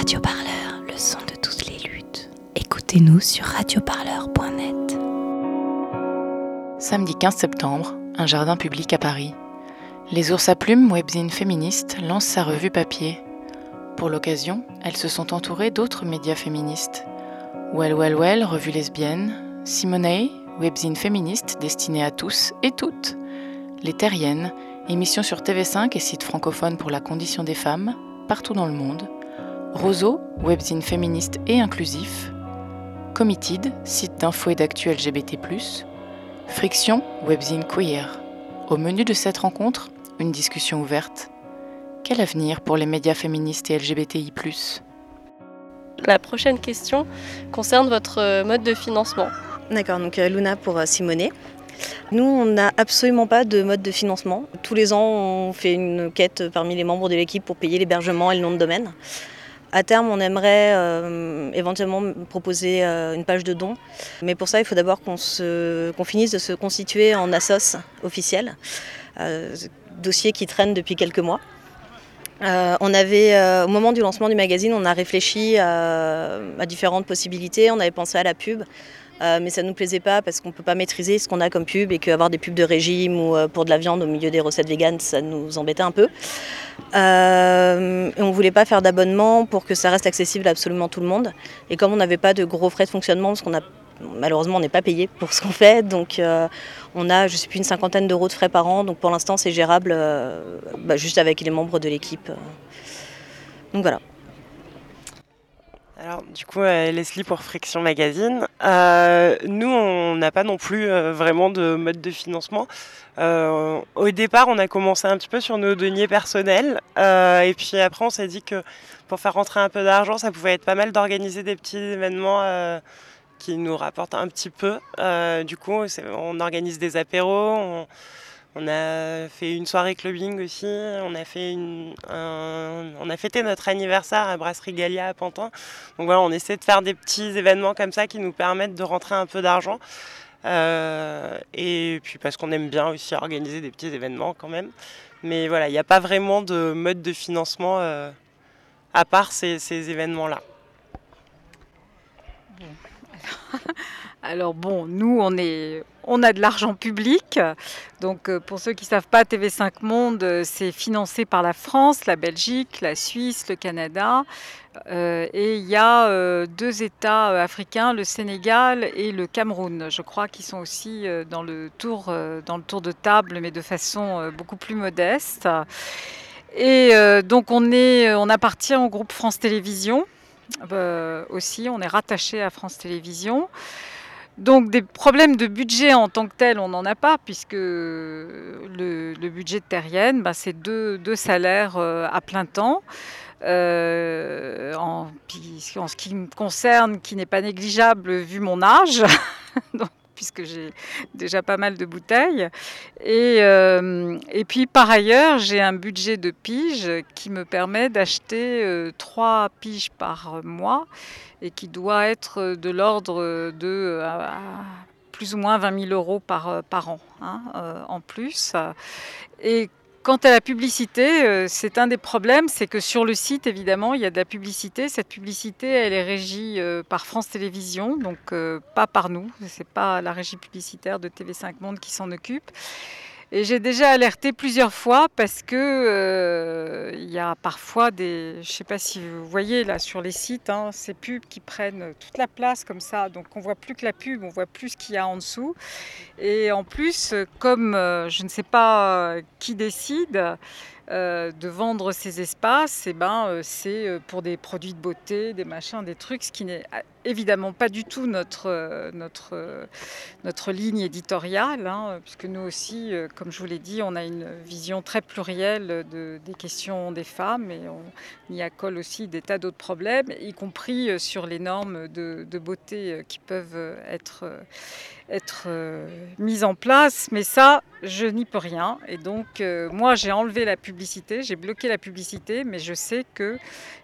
Radio Parleur, le son de toutes les luttes. Écoutez-nous sur radioparleur.net. Samedi 15 septembre, un jardin public à Paris. Les ours à plumes, webzine féministe, lancent sa revue papier. Pour l'occasion, elles se sont entourées d'autres médias féministes. Well Well Well, revue lesbienne, Simonae, webzine féministe destinée à tous et toutes. Les Terriennes, émission sur TV5 et site francophone pour la condition des femmes, partout dans le monde. Roseau, webzine féministe et inclusif. Committed, site d'info et d'actu LGBT+. Friction, webzine queer. Au menu de cette rencontre, une discussion ouverte. Quel avenir pour les médias féministes et LGBTI ⁇ La prochaine question concerne votre mode de financement. D'accord, donc euh, Luna pour euh, Simonet. Nous, on n'a absolument pas de mode de financement. Tous les ans, on fait une quête parmi les membres de l'équipe pour payer l'hébergement et le nom de domaine. À terme, on aimerait euh, éventuellement proposer euh, une page de dons. Mais pour ça, il faut d'abord qu'on finisse de se constituer en assos officiel. Euh, dossier qui traîne depuis quelques mois. on avait, au moment du lancement du magazine, on a réfléchi à différentes possibilités. On avait pensé à la pub. Mais ça ne nous plaisait pas parce qu'on ne peut pas maîtriser ce qu'on a comme pub et qu'avoir des pubs de régime ou pour de la viande au milieu des recettes véganes, ça nous embêtait un peu. Euh, on ne voulait pas faire d'abonnement pour que ça reste accessible à absolument tout le monde. Et comme on n'avait pas de gros frais de fonctionnement, parce qu'on a malheureusement on n'est pas payé pour ce qu'on fait, donc on a je sais plus une cinquantaine d'euros de frais par an, donc pour l'instant c'est gérable bah, juste avec les membres de l'équipe. Donc voilà. Alors, du coup, euh, Leslie pour Friction Magazine. Euh, nous, on n'a pas non plus euh, vraiment de mode de financement. au départ, on a commencé un petit peu sur nos deniers personnels. et puis après, on s'est dit que pour faire rentrer un peu d'argent, ça pouvait être pas mal d'organiser des petits événements qui nous rapportent un petit peu. du coup, on organise des apéros. A fait une soirée clubbing aussi. On a, fait on a fêté notre anniversaire à Brasserie Galia à Pantin. Donc voilà, on essaie de faire des petits événements comme ça qui nous permettent de rentrer un peu d'argent. Euh, et puis parce qu'on aime bien aussi organiser des petits événements quand même. Mais voilà, il n'y a pas vraiment de mode de financement euh, à part ces événements-là. Alors bon, nous, on, est, on a de l'argent public. Donc euh, pour ceux qui ne savent pas, TV5 Monde, euh, c'est financé par la France, la Belgique, la Suisse, le Canada. Euh, et il y a deux États africains, le Sénégal et le Cameroun, je crois, qui sont aussi dans, le tour, dans le tour de table, mais de façon beaucoup plus modeste. Et donc on, appartient au groupe France Télévisions aussi, on est rattaché à France Télévisions. Donc des problèmes de budget en tant que tel, on n'en a pas, puisque le, budget de Terrienne, bah, c'est deux, salaires euh, à plein temps. Euh, en, ce qui me concerne, qui n'est pas négligeable vu mon âge. puisque j'ai déjà pas mal de bouteilles. Et, euh, et puis par ailleurs, j'ai un budget de pige qui me permet d'acheter trois piges par mois et qui doit être de l'ordre de plus ou moins 20 000 euros par, an hein, euh, en plus. Et Quant à la publicité, euh, c'est un des problèmes, c'est que sur le site, évidemment, il y a de la publicité. Cette publicité, elle est régie euh, par France Télévisions, donc pas par nous. C'est pas la régie publicitaire de TV5 Monde qui s'en occupe. Et j'ai déjà alerté plusieurs fois parce que euh, il y a parfois des, je sais pas si vous voyez là sur les sites, hein, ces pubs qui prennent toute la place comme ça, donc on voit plus que la pub, on voit plus ce qu'il y a en dessous. Et en plus, comme euh, je ne sais pas euh, qui décide, de vendre ces espaces, et eh ben, c'est pour des produits de beauté, des machins, des trucs, ce qui n'est évidemment pas du tout notre, notre, notre ligne éditoriale, hein, puisque nous aussi, comme je vous l'ai dit, on a une vision très plurielle de, des questions des femmes et on y accole aussi des tas d'autres problèmes, y compris sur les normes de, beauté qui peuvent être être euh, mise en place, mais ça, je n'y peux rien. Et donc, euh, moi, j'ai enlevé la publicité, j'ai bloqué la publicité, mais je sais que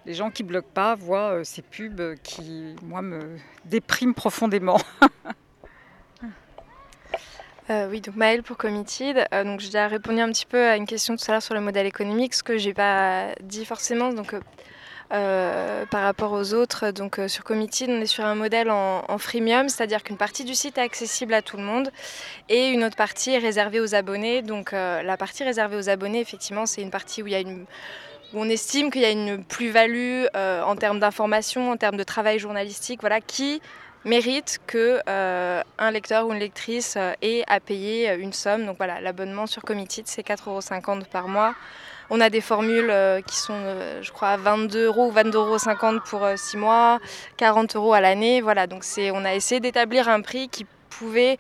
les gens qui bloquent pas voient euh, ces pubs qui, moi, me dépriment profondément. oui, donc Maëlle pour Committed. donc j'ai répondu un petit peu à une question tout à l'heure sur le modèle économique, ce que j'ai pas dit forcément. Donc par rapport aux autres. Donc sur Committed, on est sur un modèle en, freemium, c'est-à-dire qu'une partie du site est accessible à tout le monde et une autre partie est réservée aux abonnés. Donc la partie réservée aux abonnés, effectivement, c'est une partie où il y a une on estime qu'il y a une plus-value en termes d'information, en termes de travail journalistique, voilà, qui mérite que euh, un lecteur ou une lectrice euh, ait à payer une somme. Donc voilà, l'abonnement sur Committed, c'est 4,50 euros par mois. On a des formules euh, qui sont, je crois, à 22 euros ou 22,50 euros pour 6 mois, 40 euros à l'année. Voilà, donc on a essayé d'établir un prix qui pouvait,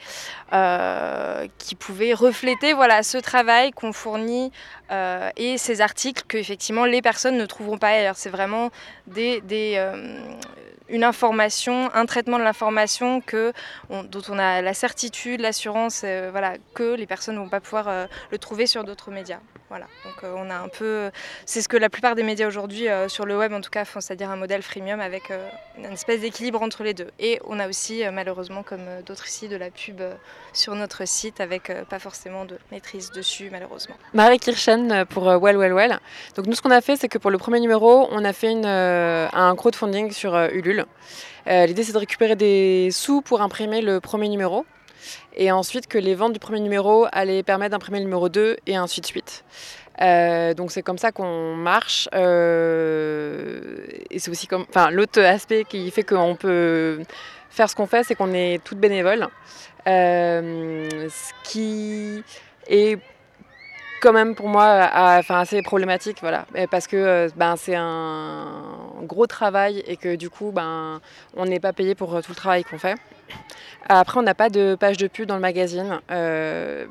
refléter ce travail qu'on fournit et ces articles que effectivement les personnes ne trouveront pas ailleurs. C'est vraiment des, une information, un traitement de l'information que dont on a la certitude, l'assurance, euh, voilà, que les personnes ne vont pas pouvoir euh, le trouver sur d'autres médias. Voilà. Donc euh, on a un peu, c'est ce que la plupart des médias aujourd'hui sur le web en tout cas font, c'est-à-dire un modèle freemium avec une espèce d'équilibre entre les deux. Et on a aussi malheureusement comme d'autres ici de la pub sur notre site avec pas forcément de maîtrise dessus malheureusement. Marie pour Well Well Well. Donc nous ce qu'on a fait c'est que pour le premier numéro on a fait une, un crowdfunding sur Ulule euh, l'idée, c'est de récupérer des sous pour imprimer le premier numéro. Et ensuite que les ventes du premier numéro allaient permettre d'imprimer le numéro 2 et ainsi de suite. Euh, donc c'est comme ça qu'on marche. Euh, et c'est aussi comme, enfin, l'autre aspect qui fait qu'on peut faire ce qu'on fait, c'est qu'on est toutes bénévoles. ce qui est quand même pour moi assez problématique voilà. Parce que euh, ben, c'est un gros travail et que du coup ben, on n'est pas payé pour euh, tout le travail qu'on fait. Après on n'a pas de page de pub dans le magazine euh,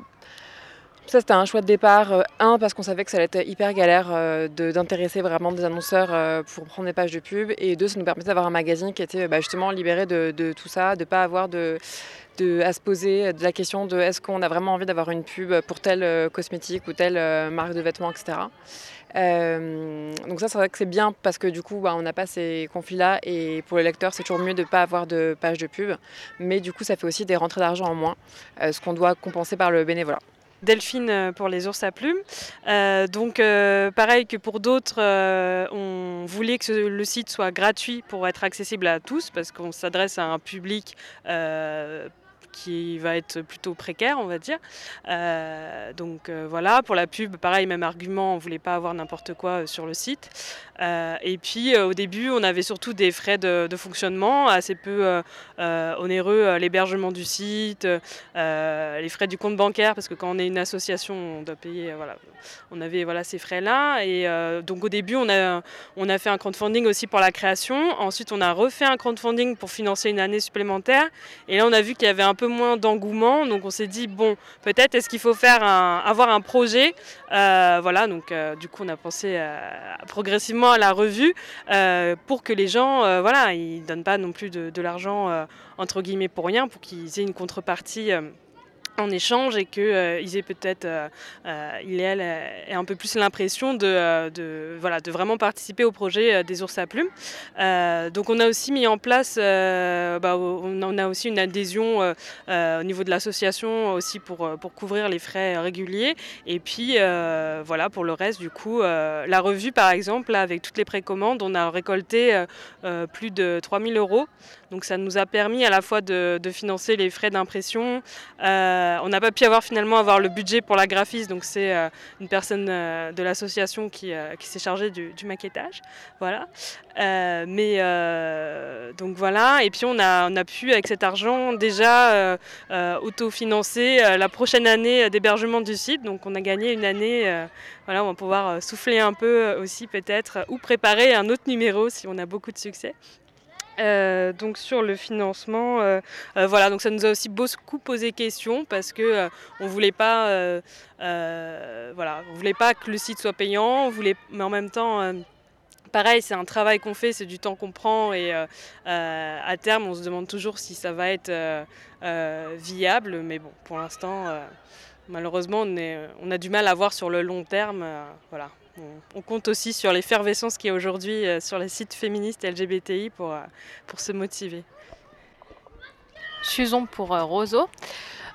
ça, c'était un choix de départ. un, parce qu'on savait que ça allait être hyper galère d'intéresser vraiment des annonceurs pour prendre des pages de pub. Et deux, ça nous permettait d'avoir un magazine qui était bah, justement libéré de, tout ça, de ne pas avoir à se poser de la question de est-ce qu'on a vraiment envie d'avoir une pub pour telle euh, cosmétique ou telle euh, marque de vêtements, etc. Euh, donc ça, c'est vrai que c'est bien parce que du coup, bah, on n'a pas ces conflits-là et pour les lecteurs, c'est toujours mieux de ne pas avoir de page de pub. Mais du coup, ça fait aussi des rentrées d'argent en moins, ce qu'on doit compenser par le bénévolat. Delphine pour les ours à plumes. donc pareil que pour d'autres, on voulait que le site soit gratuit pour être accessible à tous parce qu'on s'adresse à un public qui va être plutôt précaire, on va dire. Euh, donc euh, voilà, pour la pub, pareil, même argument, on voulait pas avoir n'importe quoi euh, sur le site. et puis au début, on avait surtout des frais de, fonctionnement assez peu onéreux, l'hébergement du site, les frais du compte bancaire, parce que quand on est une association, on doit payer. voilà, on avait voilà ces frais-là. Et donc au début, on a on a fait un crowdfunding aussi pour la création. Ensuite, on a refait un crowdfunding pour financer une année supplémentaire. Et là, on a vu qu'il y avait un peu moins d'engouement. Donc on s'est dit, bon, peut-être est-ce qu'il faut faire avoir un projet? Euh, voilà, donc euh, du coup on a pensé progressivement à la revue euh, pour que les gens, voilà, ils donnent pas non plus de l'argent entre guillemets pour rien, pour qu'ils aient une contrepartie en échange et qu'ils euh, aient peut-être, euh, euh, il et un peu plus l'impression de, voilà, de vraiment participer au projet des ours à plumes. donc on a aussi mis en place, bah, on a aussi une adhésion au niveau de l'association aussi pour, pour couvrir les frais réguliers. Et puis voilà, pour le reste, du coup, la revue par exemple, avec toutes les précommandes, on a récolté plus de 3000 euros. Donc ça nous a permis à la fois de, financer les frais d'impression. Euh, on n'a pas pu avoir finalement le budget pour la graphiste, donc c'est euh, une personne euh, de l'association qui, s'est chargée du, maquettage. Voilà. mais donc voilà. Et puis on a, on a pu avec cet argent déjà autofinancer la prochaine année d'hébergement du site. Donc on a gagné une année. voilà, on va pouvoir souffler un peu aussi peut-être ou préparer un autre numéro si on a beaucoup de succès. Euh, donc sur le financement, euh, euh, voilà, donc ça nous a aussi beaucoup posé question parce que on voulait pas, voilà, on voulait pas que le site soit payant, on voulait, mais en même temps. Pareil, c'est un travail qu'on fait, c'est du temps qu'on prend et à terme, on se demande toujours si ça va être viable. Mais bon, pour l'instant, malheureusement, on, on, a du mal à voir sur le long terme. voilà, on, compte aussi sur l'effervescence qu'il y a aujourd'hui euh, sur les sites féministes LGBTI pour, euh, pour se motiver. Suzon pour euh, Roseau.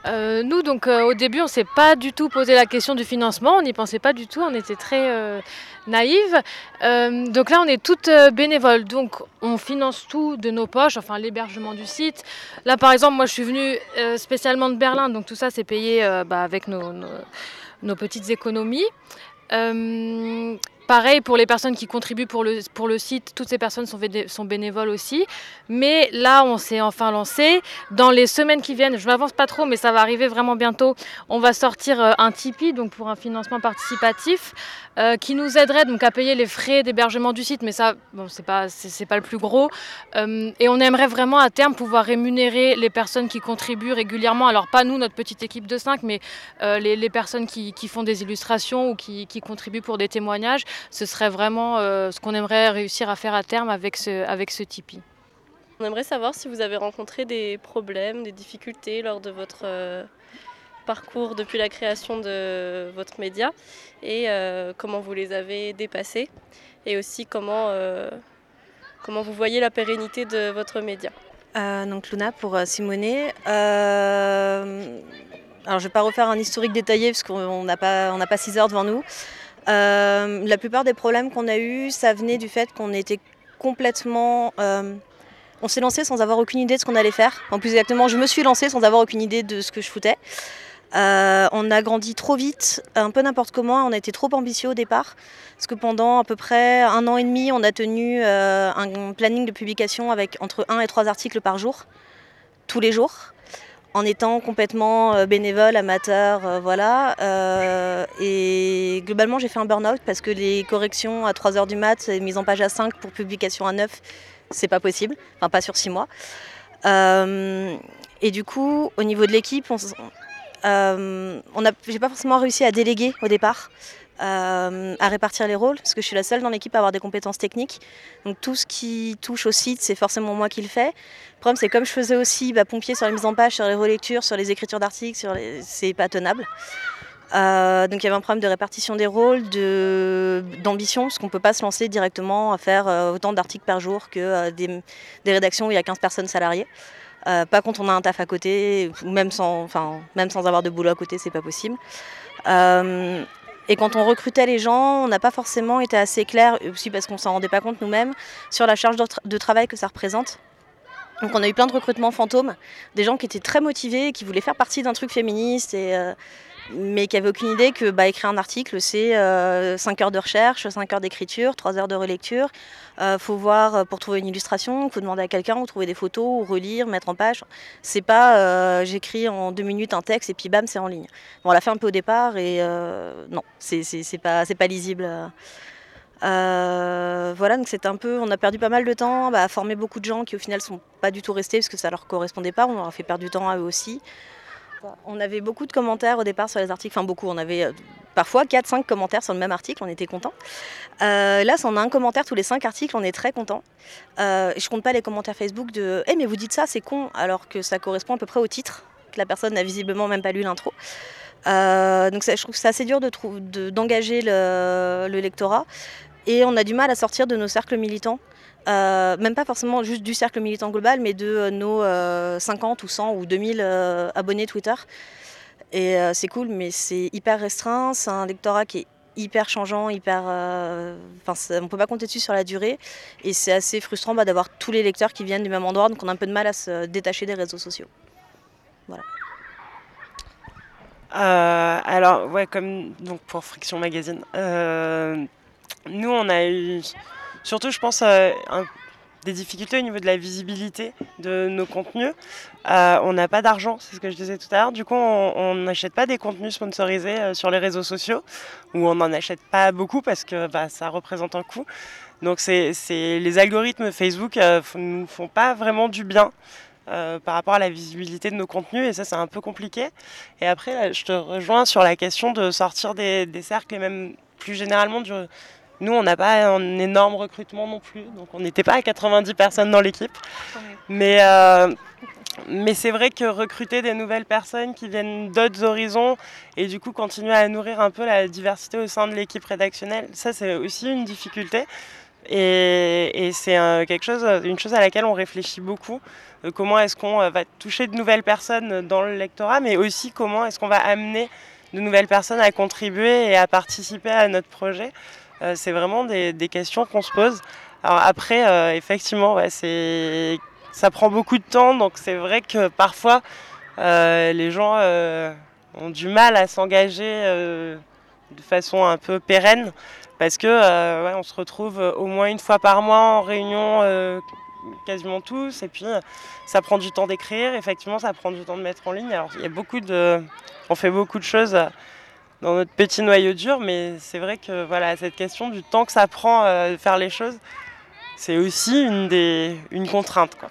Nous, donc, au début, on ne s'est pas du tout posé la question du financement. On n'y pensait pas du tout. On était très euh, naïves. Donc là, on est toutes bénévoles. Donc, on finance tout de nos poches, enfin l'hébergement du site. Là, par exemple, moi, je suis venue spécialement de Berlin. Donc, tout ça, c'est payé bah, avec nos- nos petites économies. Euh, Pareil pour les personnes qui contribuent pour le, pour le site, toutes ces personnes sont, bénévoles aussi. Mais là, on s'est enfin lancé. Dans les semaines qui viennent, je m'avance pas trop, mais ça va arriver vraiment bientôt. On va sortir euh, un Tipeee, donc pour un financement participatif, euh, qui nous aiderait donc à payer les frais d'hébergement du site. Mais ça, bon, c'est pas, pas le plus gros. Euh, et on aimerait vraiment à terme pouvoir rémunérer les personnes qui contribuent régulièrement. Alors pas nous, notre petite équipe de 5, mais les, personnes qui, font des illustrations ou qui contribuent pour des témoignages. Ce serait vraiment euh, ce qu'on aimerait réussir à faire à terme avec ce, avec ce Tipeee. On aimerait savoir si vous avez rencontré des problèmes, des difficultés lors de votre euh, parcours depuis la création de votre média et euh, comment vous les avez dépassés et aussi comment, euh, comment vous voyez la pérennité de votre média. Euh, donc Luna pour euh, Simonet. Euh, alors je vais pas refaire un historique détaillé parce qu'on n'a pas, on n'a pas 6 heures devant nous. Euh, la plupart des problèmes qu'on a eus, ça venait du fait qu'on était complètement... euh, on s'est lancé sans avoir aucune idée de ce qu'on allait faire. En plus exactement, je me suis lancée sans avoir aucune idée de ce que je foutais. Euh, on a grandi trop vite, un peu n'importe comment, on a été trop ambitieux au départ, parce que pendant à peu près un an et demi, on a tenu un planning de publication avec entre 1 et 3 articles par jour, tous les jours, en étant complètement euh, bénévole, amateur, euh, voilà. Euh, et globalement, j'ai fait un burn-out parce que les corrections à 3 heures du mat, mise en page à 5 pour publication à 9, c'est pas possible, enfin pas sur 6 mois. Et du coup, au niveau de l'équipe, on, j'ai pas forcément réussi à déléguer au départ, euh, à répartir les rôles, parce que je suis la seule dans l'équipe à avoir des compétences techniques. Donc tout ce qui touche au site, c'est forcément moi qui le fais. Le problème, c'est comme je faisais aussi bah, pompier sur les mises en page, sur les relectures, sur les écritures d'articles, c'est pas tenable. Euh, donc il y avait un problème de répartition des rôles, d'ambition, parce qu'on ne peut pas se lancer directement à faire euh, autant d'articles par jour que des, des rédactions où il y a 15 personnes salariées. Pas quand on a un taf à côté, même sans, enfin, même sans avoir de boulot à côté, c'est pas possible. Et quand on recrutait les gens, on n'a pas forcément été assez clair, aussi parce qu'on s'en rendait pas compte nous-mêmes, sur la charge de travail que ça représente. Donc on a eu plein de recrutements fantômes, des gens qui étaient très motivés, qui voulaient faire partie d'un truc féministe, et, euh, mais qui n'avaient aucune idée que bah, écrire un article, c'est 5 heures de recherche, 5 heures d'écriture, 3 heures de relecture. Il faut voir euh, pour trouver une illustration, il faut demander à quelqu'un, ou trouver des photos, ou relire, mettre en page. C'est pas euh, j'écris en deux minutes un texte et puis bam, c'est en ligne. Bon, on l'a fait un peu au départ et euh, non, c'est pas, pas lisible. Euh, voilà, donc c'est un peu, on a perdu pas mal de temps bah, à former beaucoup de gens qui au final sont pas du tout restés parce que ça leur correspondait pas. On leur a fait perdre du temps à eux aussi. On avait beaucoup de commentaires au départ sur les articles, enfin beaucoup, on avait euh, parfois 4-5 commentaires sur le même article, on était content. Euh, là, si on a un commentaire tous les 5 articles, on est très content. Euh, je compte pas les commentaires Facebook de Eh mais vous dites ça, c'est con, alors que ça correspond à peu près au titre, que la personne n'a visiblement même pas lu l'intro. Euh, donc je trouve que c'est assez dur de de- d'engager le, le lectorat et on a du mal à sortir de nos cercles militants. Euh, même pas forcément juste du cercle militant global, mais de euh, nos euh, 50 ou 100 ou 2000 euh, abonnés Twitter. Et euh, c'est cool, mais c'est hyper restreint. C'est un lectorat qui est hyper changeant, hyper. euh, Enfin, on peut pas compter dessus sur la durée. Et c'est assez frustrant bah, d'avoir tous les lecteurs qui viennent du même endroit, donc on a un peu de mal à se détacher des réseaux sociaux. Voilà. Euh, alors, ouais, comme donc pour Friction Magazine, euh, nous on a eu surtout, je pense, euh, un- des difficultés au niveau de la visibilité de nos contenus. Euh, on n'a pas d'argent, c'est ce que je disais tout à l'heure. Du coup, on n'achète pas des contenus sponsorisés euh, sur les réseaux sociaux, ou on n'en achète pas beaucoup parce que bah, ça représente un coût. Donc, c'est, les algorithmes Facebook ne nous font pas vraiment du bien. euh, par rapport à la visibilité de nos contenus et ça c'est un peu compliqué. Et après je te rejoins sur la question de sortir des, des cercles et même plus généralement du... Nous on n'a pas un énorme recrutement non plus, donc on n'était pas à 90 personnes dans l'équipe. Mais, euh, mais c'est vrai que recruter des nouvelles personnes qui viennent d'autres horizons et du coup continuer à nourrir un peu la diversité au sein de l'équipe rédactionnelle, ça c'est aussi une difficulté Et, c'est quelque chose, une chose à laquelle on réfléchit beaucoup. comment est-ce qu'on va toucher de nouvelles personnes dans le lectorat, mais aussi comment est-ce qu'on va amener de nouvelles personnes à contribuer et à participer à notre projet. C'est vraiment des, questions qu'on se pose. Après, effectivement, c'est ça prend beaucoup de temps, donc c'est vrai que parfois les gens ont du mal à s'engager de façon un peu pérenne parce que euh, on se retrouve au moins une fois par mois en réunion euh, quasiment tous et puis ça prend du temps d'écrire effectivement ça prend du temps de mettre en ligne alors il y a beaucoup de on fait beaucoup de choses dans notre petit noyau dur mais c'est vrai que voilà cette question du temps que ça prend euh, de faire les choses c'est aussi une des une contrainte quoi.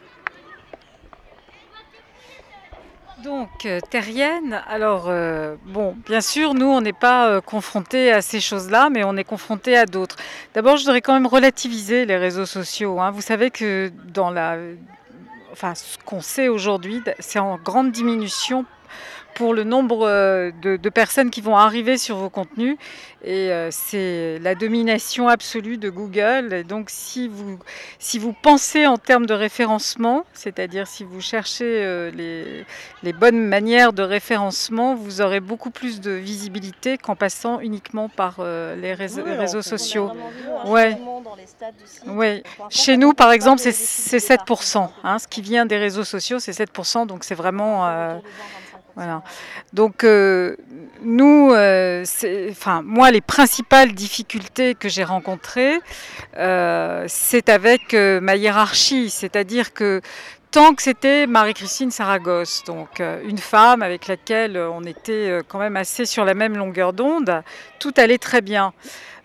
Donc, euh, terrienne, alors, euh, bon, bien sûr, nous, on n'est pas euh, confrontés à ces choses-là, mais on est confrontés à d'autres. D'abord, je voudrais quand même relativiser les réseaux sociaux. Hein. Vous savez que dans la. Enfin, ce qu'on sait aujourd'hui, c'est en grande diminution pour le nombre euh, de, personnes qui vont arriver sur vos contenus. Et euh, c'est la domination absolue de Google. Et donc si vous, si vous pensez en termes de référencement, c'est-à-dire si vous cherchez euh, les, les, bonnes manières de référencement, vous aurez beaucoup plus de visibilité qu'en passant uniquement par les réseaux, réseaux sociaux. Ouais. ouais. Chez nous, par exemple, c'est 7%. Hein, ce qui vient des réseaux sociaux, c'est 7%. Donc c'est vraiment... Voilà. Donc euh, nous, euh, moi, les principales difficultés que j'ai rencontrées, euh, c'est avec ma hiérarchie, c'est-à-dire que tant que c'était Marie-Christine Saragosse, donc une femme avec laquelle on était quand même assez sur la même longueur d'onde, tout allait très bien.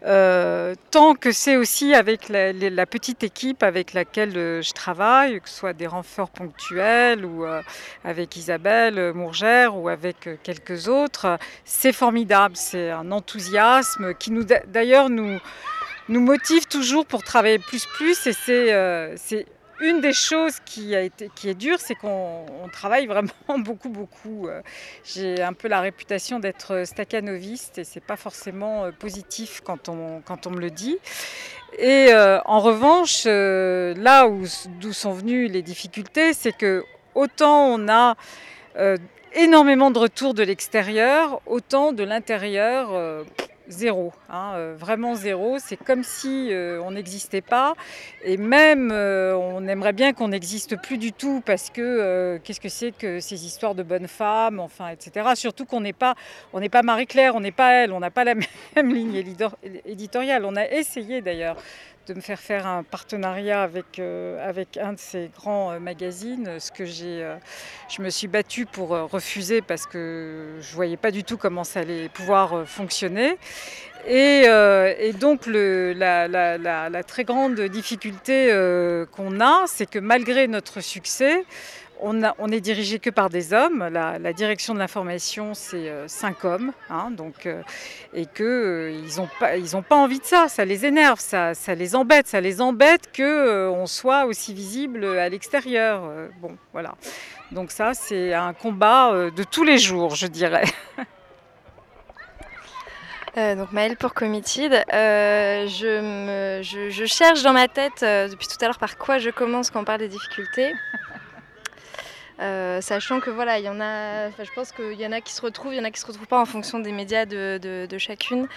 Euh, tant que c'est aussi avec la, petite équipe avec laquelle euh, je travaille, que ce soit des renforts ponctuels ou euh, avec Isabelle Mourgère ou avec quelques autres, c'est formidable. C'est un enthousiasme qui d'ailleurs, nous motive toujours pour travailler plus plus et c'est une des choses qui, est dure, c'est qu'on travaille vraiment beaucoup, beaucoup. Euh. J'ai un peu la réputation d'être staccanoviste et c'est pas forcément euh, positif quand on, quand on me le dit. Et euh, en revanche, là où d'où sont venues les difficultés, c'est que autant on a énormément de retours de l'extérieur, autant de l'intérieur zéro, hein, euh, vraiment zéro. C'est comme si euh, on n'existait pas. Et même, euh, on aimerait bien qu'on n'existe plus du tout parce que qu'est-ce que c'est que ces histoires de bonnes femmes, enfin, etc. Surtout qu'on n'est pas, on n'est pas Marie-Claire, on n'est pas elle, on n'a pas la même ligne éditoriale. On a essayé d'ailleurs de me faire faire un partenariat avec, avec un de ces grands magazines, ce que j'ai, je me suis battue pour refuser parce que je ne voyais pas du tout comment ça allait pouvoir fonctionner. Et, et donc la, très grande difficulté qu'on a, c'est que malgré notre succès, on, est dirigé que par des hommes. La, direction de l'information, c'est euh, cinq hommes, hein, donc, euh, et qu'ils euh, n'ont pas, envie de ça. Ça les énerve, ça, les embête, ça les embête que on soit aussi visible à l'extérieur. bon, voilà. Donc ça, c'est un combat de tous les jours, je dirais. donc Maëlle pour Committed, je, je, cherche dans ma tête depuis tout à l'heure par quoi je commence quand on parle des difficultés. Euh, sachant que voilà, il y en a, je pense qu'il y en a qui se retrouvent, il y en a qui se retrouvent pas en fonction des médias de, chacune.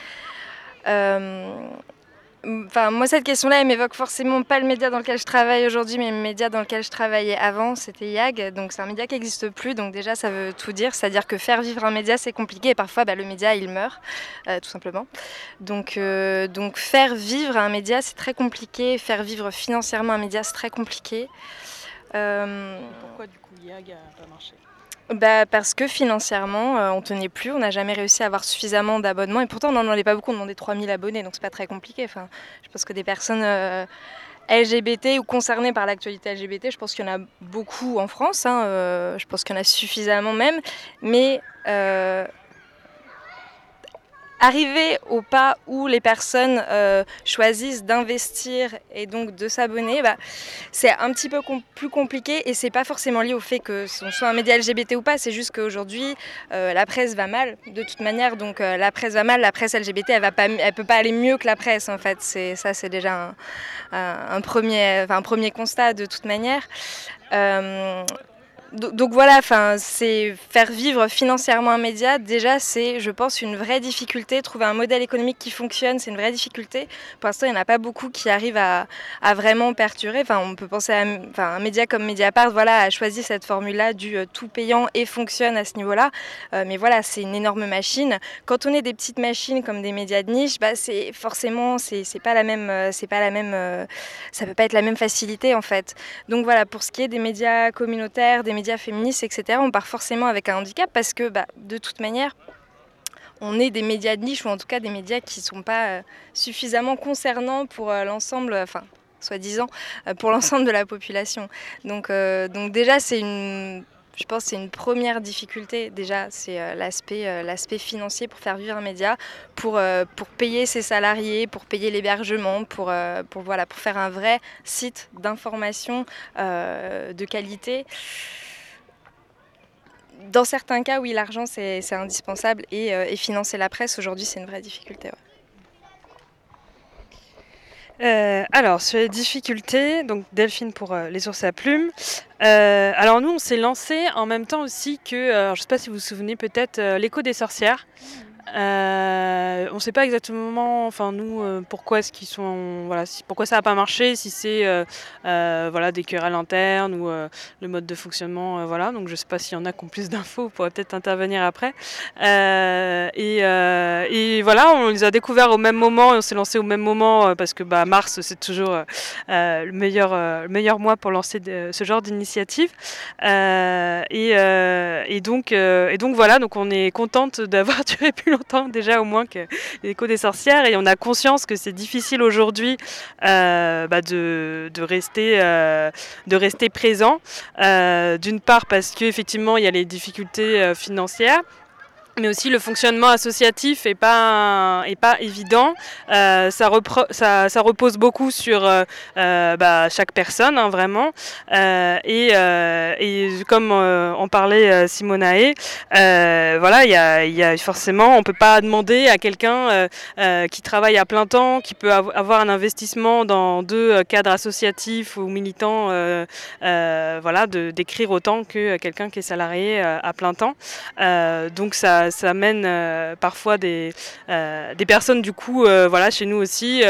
Euh, enfin, moi, cette question-là, elle m'évoque forcément pas le média dans lequel je travaille aujourd'hui, mais le média dans lequel je travaillais avant, c'était YAG. Donc, c'est un média qui n'existe plus. Donc, déjà, ça veut tout dire. C'est-à-dire que faire vivre un média, c'est compliqué. Et parfois, bah, le média, il meurt, euh, tout simplement. Donc, donc, faire vivre un média, c'est très compliqué. Faire vivre financièrement un média, c'est très compliqué. Pourquoi, du coup bah, parce que financièrement, euh, on tenait plus, on n'a jamais réussi à avoir suffisamment d'abonnements et pourtant on n'en demandait pas beaucoup, on demandait 3000 abonnés donc c'est pas très compliqué. Enfin, je pense que des personnes euh, LGBT ou concernées par l'actualité LGBT, je pense qu'il y en a beaucoup en France, hein, euh, je pense qu'il y en a suffisamment même, mais arriver au pas où les personnes euh, choisissent d'investir et donc de s'abonner, bah, c'est un petit peu plus compliqué et c'est pas forcément lié au fait que ce soit un média LGBT ou pas, c'est juste qu'aujourd'hui euh, la presse va mal de toute manière, donc euh, la presse va mal, la presse LGBT elle va pas, elle peut pas aller mieux que la presse en fait, ça c'est déjà un, premier, un premier constat de toute manière donc voilà, enfin, c'est faire vivre financièrement un média. Déjà, c'est, je pense, une vraie difficulté. Trouver un modèle économique qui fonctionne, c'est une vraie difficulté. Pour l'instant, il n'y en a pas beaucoup qui arrivent à, vraiment perturber. Enfin, on peut penser à un média comme Mediapart, voilà, a choisi cette formule-là du euh, tout payant et fonctionne à ce niveau-là. Euh, mais voilà, c'est une énorme machine. Quand on est des petites machines comme des médias de niche, bah, c'est forcément, c'est pas la même, euh, c'est pas la même, ça peut pas être la même facilité en fait. Donc voilà, pour ce qui est des médias communautaires, des médias féministes, etc., on part forcément avec un handicap parce que bah, de toute manière, on est des médias de niche ou en tout cas des médias qui ne sont pas euh, suffisamment concernants pour euh, l'ensemble, enfin, soi-disant, euh, pour l'ensemble de la population. Donc, donc déjà, c'est une je pense que c'est une première difficulté. Déjà, c'est l'aspect, l'aspect financier pour faire vivre un média, pour, pour payer ses salariés, pour payer l'hébergement, pour, pour, voilà, pour faire un vrai site d'information de qualité. Dans certains cas, oui, l'argent, c'est, indispensable et, financer la presse, aujourd'hui, c'est une vraie difficulté. Euh, alors, sur les difficultés, donc Delphine pour euh, les ours à plumes. Euh, alors, nous, on s'est lancé en même temps aussi que, je ne sais pas si vous vous souvenez peut-être, l'écho des sorcières. Euh, on ne sait pas exactement, enfin nous, euh, pourquoi est-ce qu'ils sont, voilà, pourquoi ça n'a pas marché, si c'est euh, voilà des querelles internes ou le mode de fonctionnement, voilà. Donc je ne sais pas s'il y en a qui ont plus d'infos, on pourrait peut-être intervenir après. Et, voilà, on les a découverts au même moment et on s'est lancé au même moment parce que bah, mars c'est toujours le meilleur, le meilleur mois pour lancer ce genre d'initiative. Et, donc, et donc voilà, donc on est contente d'avoir duré plus longtemps longtemps déjà au moins que l'écho des sorcières et on a conscience que c'est difficile aujourd'hui euh, bah, de, de, rester, euh, de rester présent. Euh, d'une part parce qu'effectivement il y a les difficultés financières mais aussi le fonctionnement associatif est pas est pas évident. Euh, ça, repose beaucoup sur euh, euh, bah, chaque personne, hein, vraiment. et, comme en parlait Simonae, voilà, il y a, forcément, on peut pas demander à quelqu'un qui travaille à plein temps, qui peut avoir un investissement dans deux cadres associatifs ou militants, voilà, d'écrire autant que quelqu'un qui est salarié à plein temps. donc ça ça, mène euh, parfois des, euh, des personnes du coup, euh, voilà, chez nous aussi,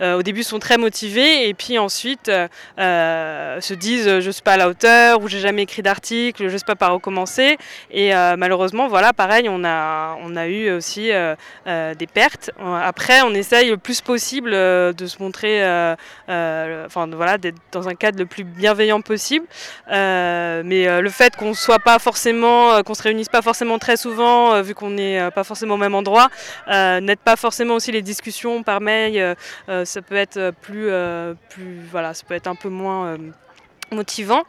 au début sont très motivées et puis ensuite se disent je suis pas à la hauteur ou j'ai jamais écrit d'article, je sais pas par où commencer et malheureusement voilà pareil on a on a eu aussi des pertes. Après on essaye le plus possible de se montrer, enfin voilà, d'être dans un cadre le plus bienveillant possible. mais le fait qu'on soit pas forcément, qu'on se réunisse pas forcément très souvent, vu qu'on n'est euh, pas forcément au même endroit, euh, n'aide pas forcément aussi les discussions par mail. Euh, ça peut être plus, plus, voilà, ça peut être un peu moins motivant.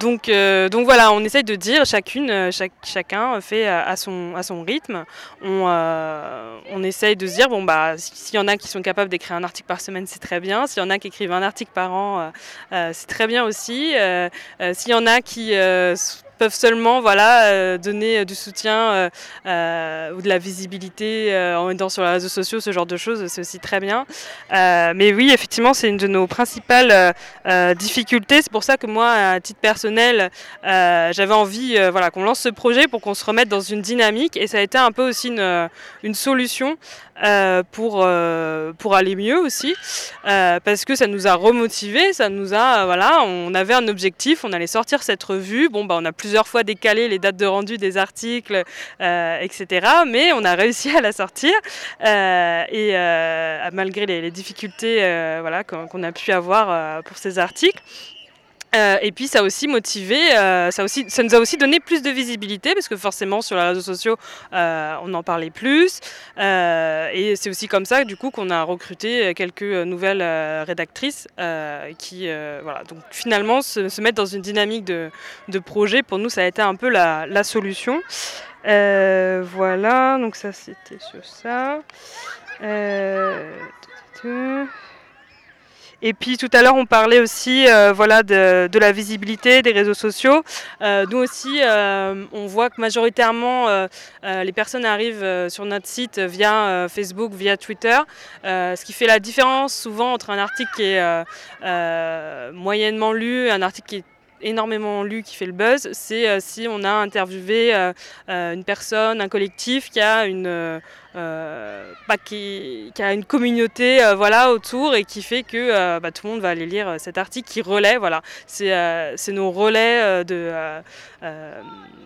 donc, donc voilà, on essaye de dire, chacune, chacun fait à, son, à son rythme. On, on essaye de se dire, bon, bah, s'il y en a qui sont capables d'écrire un article par semaine, c'est très bien. S'il y en a qui écrivent un article par an, c'est très bien aussi. S'il y en a qui peuvent seulement voilà, euh, donner euh, du soutien euh, ou de la visibilité en étant sur les réseaux sociaux, ce genre de choses, c'est aussi très bien. mais oui, effectivement, c'est une de nos principales difficultés. C'est pour ça que moi, à titre personnel, j'avais envie voilà, qu'on lance ce projet pour qu'on se remette dans une dynamique et ça a été un peu aussi une, une solution pour, pour aller mieux aussi, parce que ça nous a remotivés, ça nous a, voilà, on avait un objectif, on allait sortir cette revue, bon, bah, on a plus plusieurs fois décalé les dates de rendu des articles, euh, etc. Mais on a réussi à la sortir. Euh, et euh, malgré les, difficultés voilà, qu'on a pu avoir pour ces articles. Euh, et puis ça aussi motivé, euh, ça, aussi, ça nous a aussi donné plus de visibilité parce que forcément sur les réseaux sociaux euh, on en parlait plus et c'est aussi comme ça du coup qu'on a recruté quelques nouvelles rédactrices qui voilà donc finalement se, mettre dans une dynamique de, de, projet pour nous ça a été un peu la, la solution. voilà, donc ça c'était sur ça. Et puis tout à l'heure, on parlait aussi euh, voilà, de, la visibilité des réseaux sociaux. Euh, nous aussi, euh, on voit que majoritairement, les personnes arrivent sur notre site via Facebook, via Twitter, ce qui fait la différence souvent entre un article qui est moyennement lu un article qui est énormément lu, qui fait le buzz, c'est si on a interviewé une personne, un collectif qui a une bah, qui, a une communauté euh, voilà, autour et qui fait que euh, bah, tout le monde va aller lire cet article qui relaie. Voilà. C'est nos relais de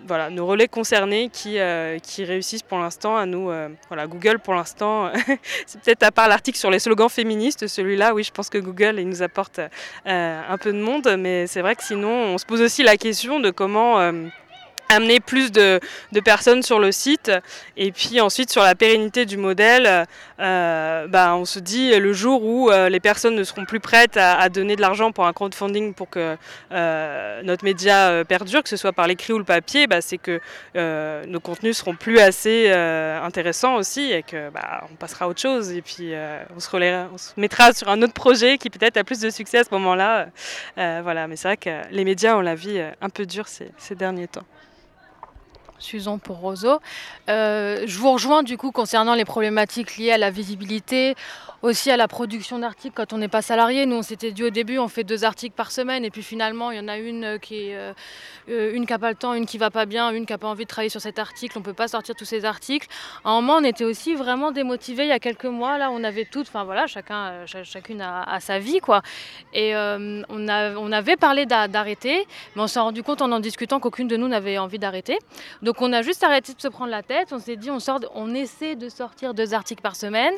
voilà, nos relais concernés qui, qui réussissent pour l'instant à nous. voilà, Google pour l'instant, c'est peut-être à part l'article sur les slogans féministes, celui-là, oui, je pense que Google il nous apporte un peu de monde, mais c'est vrai que sinon on se pose aussi la question de comment amener plus de, personnes sur le site. Et puis ensuite, sur la pérennité du modèle, euh, bah, on se dit le jour où euh, les personnes ne seront plus prêtes à, donner de l'argent pour un crowdfunding pour que euh, notre média perdure, que ce soit par l'écrit ou le papier, bah, c'est que nos contenus seront plus assez intéressants aussi et que bah, on passera à autre chose. Et puis on, se mettra sur un autre projet qui peut-être a plus de succès à ce moment-là. voilà, mais c'est vrai que les médias ont la vie un peu dure ces derniers temps. Susan pour. Euh, je vous rejoins du coup concernant les problématiques liées à la visibilité, aussi à la production d'articles quand on n'est pas salarié. Nous, on s'était dit au début, on fait deux articles par semaine, et puis finalement, il y en a une euh, qui est euh, euh, une qui n'a pas le temps, une qui va pas bien, une qui n'a pas envie de travailler sur cet article. On peut pas sortir tous ces articles. À un moment, on était aussi vraiment démotivés. Il y a quelques mois, là, on avait toutes, enfin voilà, chacun, chacune a, sa vie, quoi. Et on, a, on avait parlé d'arrêter, mais on s'est rendu compte en en discutant qu'aucune de nous n'avait envie d'arrêter. Donc, on a juste arrêté de se prendre la tête. On s'est dit, on sort, on essaie de sortir deux articles par semaine.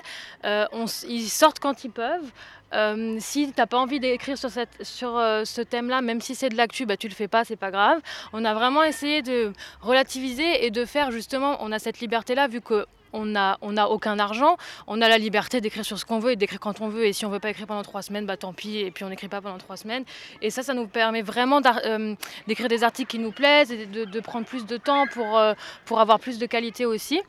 Ils sortent quand ils peuvent. Euh, si tu n'as pas envie d'écrire sur, euh, ce thème-là, même si c'est de l'actu, bah, tu le fais pas, c'est pas grave. On a vraiment essayé de relativiser et de faire justement, on a cette liberté-là vu que on n'a on a aucun argent, on a la liberté d'écrire sur ce qu'on veut et d'écrire quand on veut. Et si on veut pas écrire pendant trois semaines, bah tant pis, et puis on n'écrit pas pendant trois semaines. Et ça, ça nous permet vraiment euh, d'écrire des articles qui nous plaisent et de, prendre plus de temps pour, pour avoir plus de qualité aussi.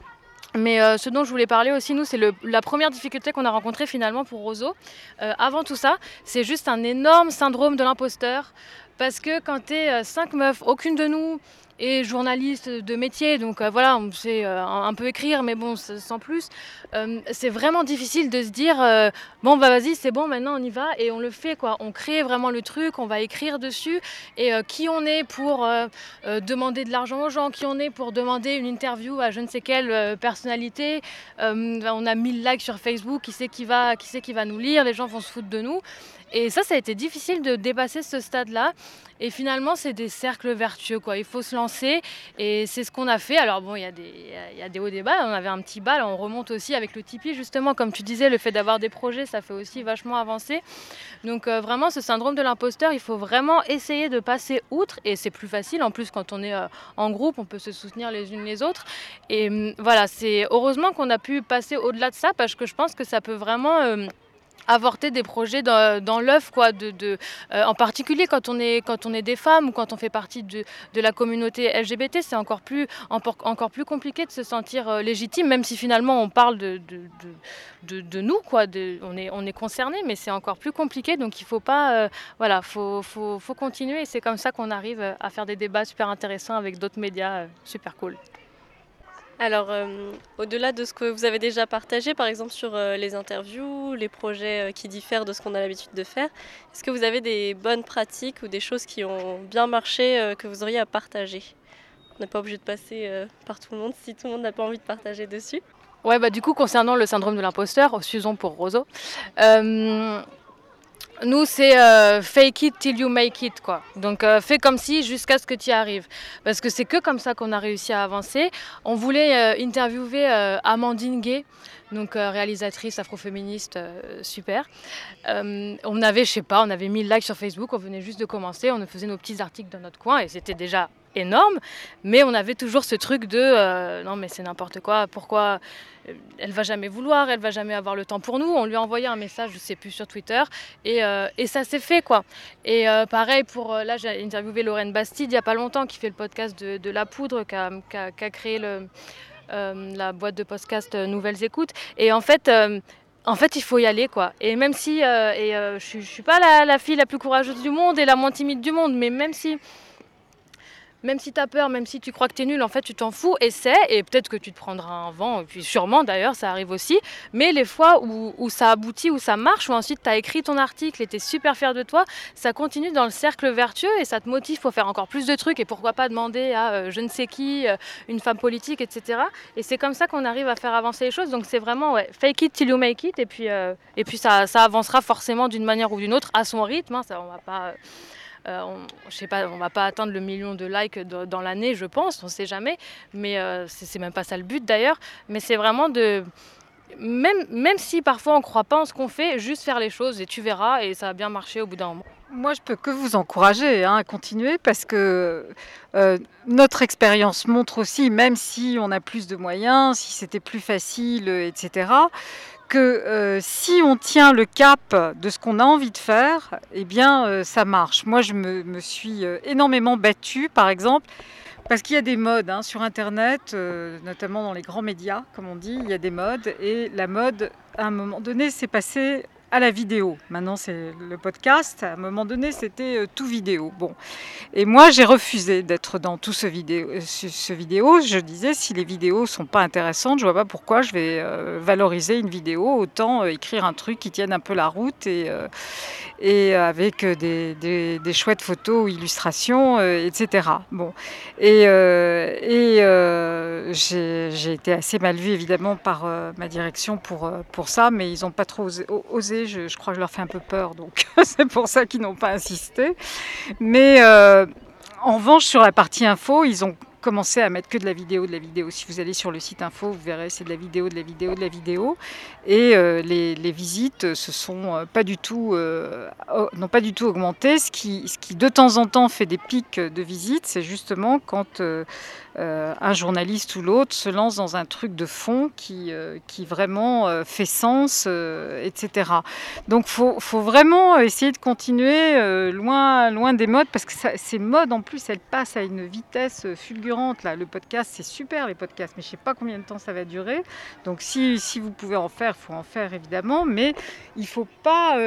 Mais euh, ce dont je voulais parler aussi, nous, c'est la première difficulté qu'on a rencontrée finalement pour Roseau. Euh, avant tout ça, c'est juste un énorme syndrome de l'imposteur. Parce que quand tu es euh, cinq meufs, aucune de nous et journaliste de métier, donc euh, voilà, on sait euh, un, peu écrire, mais bon, sans plus. Euh, c'est vraiment difficile de se dire, bon, bah vas-y, c'est bon, maintenant on y va, et on le fait, quoi. On crée vraiment le truc, on va écrire dessus, et qui on est pour demander de l'argent aux gens, qui on est pour demander une interview à je ne sais quelle personnalité. on a 1000 likes sur Facebook, qui sait qui va, qui sait qui va nous lire, les gens vont se foutre de nous. Et ça, ça a été difficile de dépasser ce stade-là. Et finalement, c'est des cercles vertueux, quoi. Il faut se lancer. Et c'est ce qu'on a fait. Alors, bon, il y, a des, y a des hauts débats. On avait un petit bal. On remonte aussi avec le Tipeee, justement. Comme tu disais, le fait d'avoir des projets, ça fait aussi vachement avancer. Donc, euh, vraiment, ce syndrome de l'imposteur, il faut vraiment essayer de passer outre. Et c'est plus facile. En plus, quand on est euh, en groupe, on peut se soutenir les unes les autres. Et hum, voilà, c'est heureusement qu'on a pu passer au-delà de ça parce que je pense que ça peut vraiment. Avorter des projets dans, dans l'œuf quoi de, euh, en particulier quand on est quand on est des femmes ou quand on fait partie de, la communauté LGBT c'est encore plus encore plus compliqué de se sentir euh, légitime même si finalement on parle de, nous quoi on est on est concerné mais c'est encore plus compliqué. Donc il faut pas euh, voilà faut, faut, faut continuer. C'est comme ça qu'on arrive à faire des débats super intéressants avec d'autres médias super cool alors, euh, au-delà de ce que vous avez déjà partagé, par exemple sur euh, les interviews, les projets euh, qui diffèrent de ce qu'on a l'habitude de faire, est-ce que vous avez des bonnes pratiques ou des choses qui ont bien marché que vous auriez à partager? On n'est pas obligé de passer par tout le monde si tout le monde n'a pas envie de partager dessus. Ouais, bah du coup, concernant le syndrome de l'imposteur, Susan pour Roseau, nous, c'est euh, fake it till you make it, quoi. Donc, euh, fais comme si jusqu'à ce que tu y arrives. Parce que c'est que comme ça qu'on a réussi à avancer. On voulait euh, interviewer Amandine Gay, donc réalisatrice afroféministe super. on avait, je sais pas, on avait 1000 likes sur Facebook, on venait juste de commencer, on faisait nos petits articles dans notre coin et c'était déjà énorme, mais on avait toujours ce truc de non mais c'est n'importe quoi, pourquoi elle va jamais vouloir, elle va jamais avoir le temps pour nous. On lui a envoyé un message, je sais plus, sur Twitter, et, et ça s'est fait quoi. Et pareil pour là, j'ai interviewé Lorraine Bastide il y a pas longtemps qui fait le podcast de, de La Poudre, qui a, créé le euh, la boîte de podcast euh, Nouvelles Écoutes. Et en fait, euh, en fait, il faut y aller, quoi. Et même si, et, je, ne suis pas la, fille la plus courageuse du monde et la moins timide du monde, mais même si même si tu as peur, même si tu crois que tu es nul, en fait, tu t'en fous, essaie, et peut-être que tu te prendras un vent, et puis sûrement d'ailleurs, ça arrive aussi. Mais les fois où, ça aboutit, où ça marche, où ensuite tu as écrit ton article et tu es super fier de toi, ça continue dans le cercle vertueux et ça te motive pour faire encore plus de trucs, et pourquoi pas demander à euh, je ne sais qui, euh, une femme politique, etc. Et c'est comme ça qu'on arrive à faire avancer les choses. Donc c'est vraiment fake it till you make it, et puis, euh, et puis ça, ça avancera forcément d'une manière ou d'une autre à son rythme. Hein, ça, on va pas on, je sais pas, on va pas atteindre le million de likes dans l'année, je pense, on sait jamais. Mais euh, c'est même pas ça le but d'ailleurs. Mais c'est vraiment de même, même si parfois on ne croit pas en ce qu'on fait, juste faire les choses et tu verras et ça va bien marcher au bout d'un moment. Moi, je peux que vous encourager hein, à continuer parce que euh, notre expérience montre aussi, même si on a plus de moyens, si c'était plus facile, etc., que euh, si on tient le cap de ce qu'on a envie de faire, eh bien, euh, ça marche. Moi, je me, suis euh, énormément battue, par exemple, parce qu'il y a des modes hein, sur Internet, notamment dans les grands médias, comme on dit, il y a des modes, et la mode, à un moment donné, s'est passée à la vidéo. Maintenant, c'est le podcast. À un moment donné, c'était euh, tout vidéo. Bon. Et moi, j'ai refusé d'être dans tout ce vidéo, euh, ce, vidéo. Je disais, si les vidéos sont pas intéressantes, je vois pas pourquoi je vais euh, valoriser une vidéo. Autant écrire un truc qui tienne un peu la route et, et avec des, chouettes photos illustrations, etc. Bon. Et, et j'ai été assez mal vue, évidemment, par ma direction pour, pour ça, mais ils n'ont pas trop osé je, crois que je leur fais un peu peur, donc c'est pour ça qu'ils n'ont pas insisté. Mais euh, en revanche, sur la partie info, ils ont commencé à mettre que de la vidéo, de la vidéo. Si vous allez sur le site info, vous verrez c'est de la vidéo, de la vidéo, de la vidéo. Et euh, les, visites se sont euh, pas du tout, n'ont pas du tout augmenté. Ce qui, ce qui de temps en temps fait des pics de visites, c'est justement quand euh, un journaliste ou l'autre se lance dans un truc de fond qui, euh, qui vraiment euh, fait sens, etc. Donc il faut, vraiment essayer de continuer loin, loin des modes, parce que ces modes, en plus, elles passent à une vitesse fulgurante. Là. Le podcast, c'est super, les podcasts, mais je ne sais pas combien de temps ça va durer. Donc si, si vous pouvez en faire, il faut en faire, évidemment, mais il ne faut pas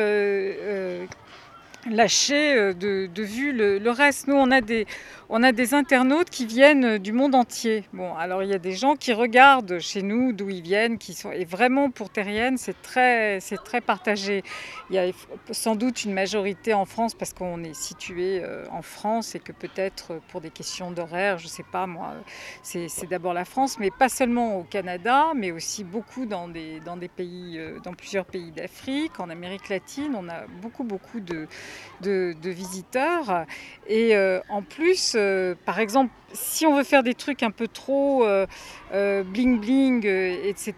lâcher de, de vue le, reste. Nous, on a des, on a des internautes qui viennent du monde entier. Bon, alors il y a des gens qui regardent chez nous d'où ils viennent, qui sont et vraiment pour Terrienne, c'est très, très partagé. Il y a sans doute une majorité en France parce qu'on est situé euh, en France et que peut-être pour des questions d'horaire, je ne sais pas moi, c'est, d'abord la France, mais pas seulement au Canada, mais aussi beaucoup dans des, dans des pays, euh, dans plusieurs pays d'Afrique, en Amérique latine, on a beaucoup beaucoup de, de, visiteurs. Et euh, en plus euh, par exemple, si on veut faire des trucs un peu trop euh, euh, bling bling, etc.,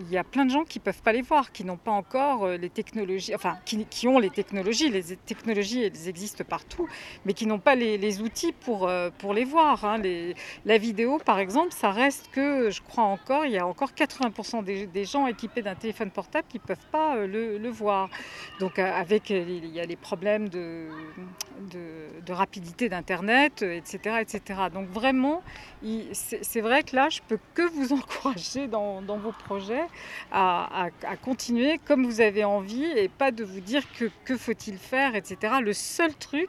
il y a plein de gens qui ne peuvent pas les voir, qui n'ont pas encore les technologies, enfin, qui, ont les technologies. Les technologies, elles existent partout, mais qui n'ont pas les, outils pour, pour les voir. Hein. la vidéo, par exemple, ça reste que, je crois encore, il y a encore 80% des, gens équipés d'un téléphone portable qui ne peuvent pas le, voir. Donc, avec, il y a les problèmes de, de rapidité d'Internet etc., euh, Donc vraiment, c'est vrai que là, je peux que vous encourager dans, vos projets à, continuer comme vous avez envie et pas de vous dire que, que faut-il faire, etc. Le seul truc,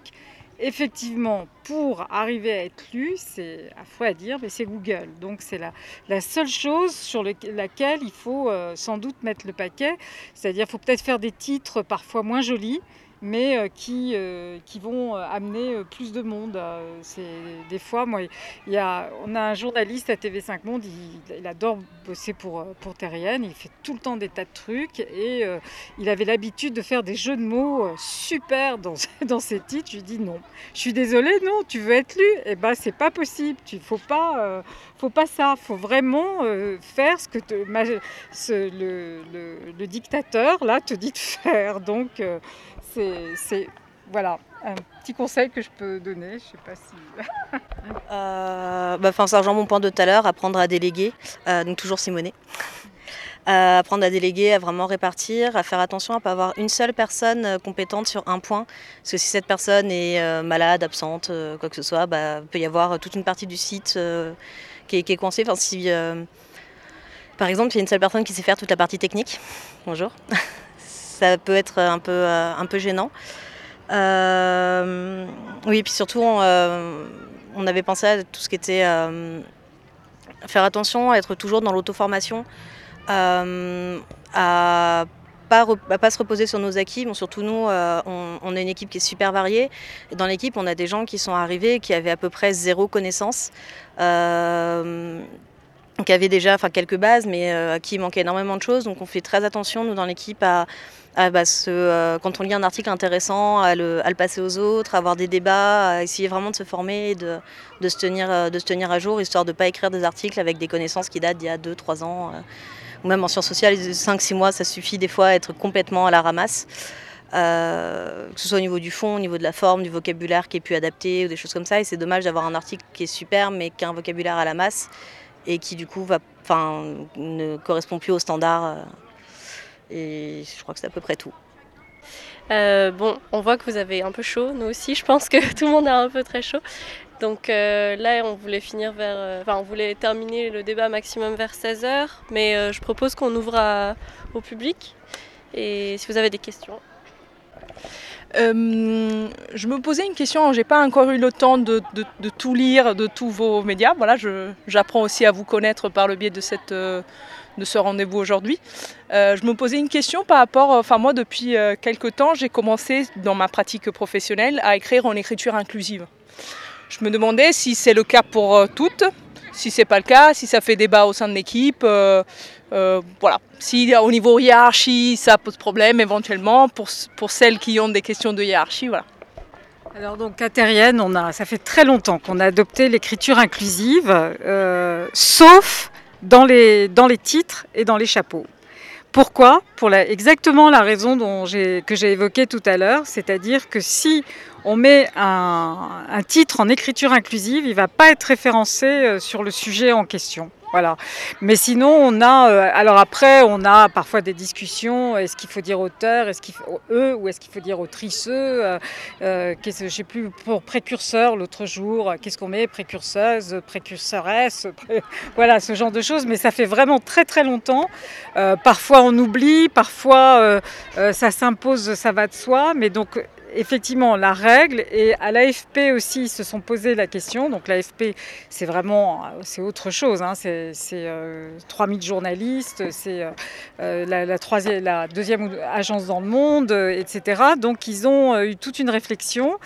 effectivement, pour arriver à être lu, c'est à fois à dire, mais c'est Google. Donc c'est la, seule chose sur laquelle il faut euh, sans doute mettre le paquet. C'est-à-dire qu'il faut peut-être faire des titres parfois moins jolis, mais euh, qui, euh, qui vont euh, amener plus de monde. C'est des fois, moi, il y a, on a un journaliste à TV5 Monde, il, adore bosser pour, pour Terrienne, il fait tout le temps des tas de trucs et il avait l'habitude de faire des jeux de mots super dans, dans ses titres. Je lui dis non, je suis désolée, non, tu veux être lu? Eh ben, c'est pas possible, il faut pas, faut pas ça, faut vraiment faire ce que le, dictateur là te dit de faire. Donc c'est voilà, un petit conseil que je peux donner, je sais pas si... euh, bah, ça rejoint mon point de tout à l'heure, apprendre à déléguer, euh, donc toujours Simonet. Euh, apprendre à déléguer, à vraiment répartir, à faire attention à ne pas avoir une seule personne euh, compétente sur un point. Parce que si cette personne est euh, malade, absente, quoi que ce soit, bah, il peut y avoir toute une partie du site qui est, qui. Enfin, si, par exemple, il y a une seule personne qui sait faire toute la partie technique, bonjour, ça peut être un peu, un peu gênant. oui, puis surtout, on, avait pensé à tout ce qui était faire attention, être toujours dans l'auto-formation. Euh, à pas, pas se reposer sur nos acquis. Surtout nous, euh, on, on, a une équipe qui est super variée. Dans l'équipe, on a des gens qui sont arrivés qui avaient à peu près zéro connaissance. Euh, qui avaient déjà enfin, quelques bases, mais euh, à qui il manquait énormément de choses. Donc on fait très attention, nous, dans l'équipe, à, à bah, quand on lit un article intéressant, à le, passer aux autres, à avoir des débats, à essayer vraiment de se former, de, de, se, tenir, de se tenir à jour, histoire de ne pas écrire des articles avec des connaissances qui datent d'il y a 2-3 ans même en sciences sociales, 5-6 mois, ça suffit des fois à être complètement à la ramasse. Euh, que ce soit au niveau du fond, au niveau de la forme, du vocabulaire qui est plus adapté ou des choses comme ça. Et c'est dommage d'avoir un article qui est super mais qui a un vocabulaire à la masse et qui du coup ne correspond plus aux standards. Euh, et je crois que c'est à peu près tout. Euh, bon, on voit que vous avez un peu chaud, nous aussi, je pense que tout le monde a un peu très chaud. Donc euh, là, on voulait finir vers, euh, enfin, on voulait terminer le débat maximum vers 16h, mais euh, je propose qu'on ouvre au public. Et si vous avez des questions. Je me posais une question, j'ai pas encore eu le temps de, tout lire, de tous vos médias. Voilà, j'apprends aussi à vous connaître par le biais de, de ce rendez-vous aujourd'hui. Je me posais une question par rapport, enfin moi depuis quelques temps, j'ai commencé dans ma pratique professionnelle à écrire en écriture inclusive. Je me demandais si c'est le cas pour euh, toutes, si c'est pas le cas, si ça fait débat au sein de l'équipe. Euh, euh, voilà. Si au niveau hiérarchie, ça pose problème éventuellement pour, pour celles qui ont des questions de hiérarchie, voilà. Alors donc à Terrienne, on a, ça fait très longtemps qu'on a adopté l'écriture inclusive, sauf dans les, dans les titres et dans les chapeaux. Pourquoi? Pour exactement la raison que j'ai évoquée tout à l'heure, c'est-à-dire que si on met un, un, titre en écriture inclusive, il ne va pas être référencé euh, sur le sujet en question. Voilà. Mais sinon, on a. Euh, alors après, on a parfois des discussions. Est-ce qu'il faut dire auteur, est-ce qu'il faut eux, ou est-ce qu'il faut dire autriceux euh, euh, Je ne sais plus pour précurseur l'autre jour. Qu'est-ce qu'on met Précurseuse, précurseuresse, pré... voilà ce genre de choses. Mais ça fait vraiment très très longtemps. Euh, parfois on oublie, parfois euh, ça s'impose, ça va de soi. Mais donc effectivement la règle et à l'AFP aussi ils se sont posé la question. Donc l'AFP c'est vraiment c'est autre chose hein. c'est euh, 3000 journalistes c'est euh, la, la, deuxième agence dans le monde etc donc ils ont eu toute une réflexion.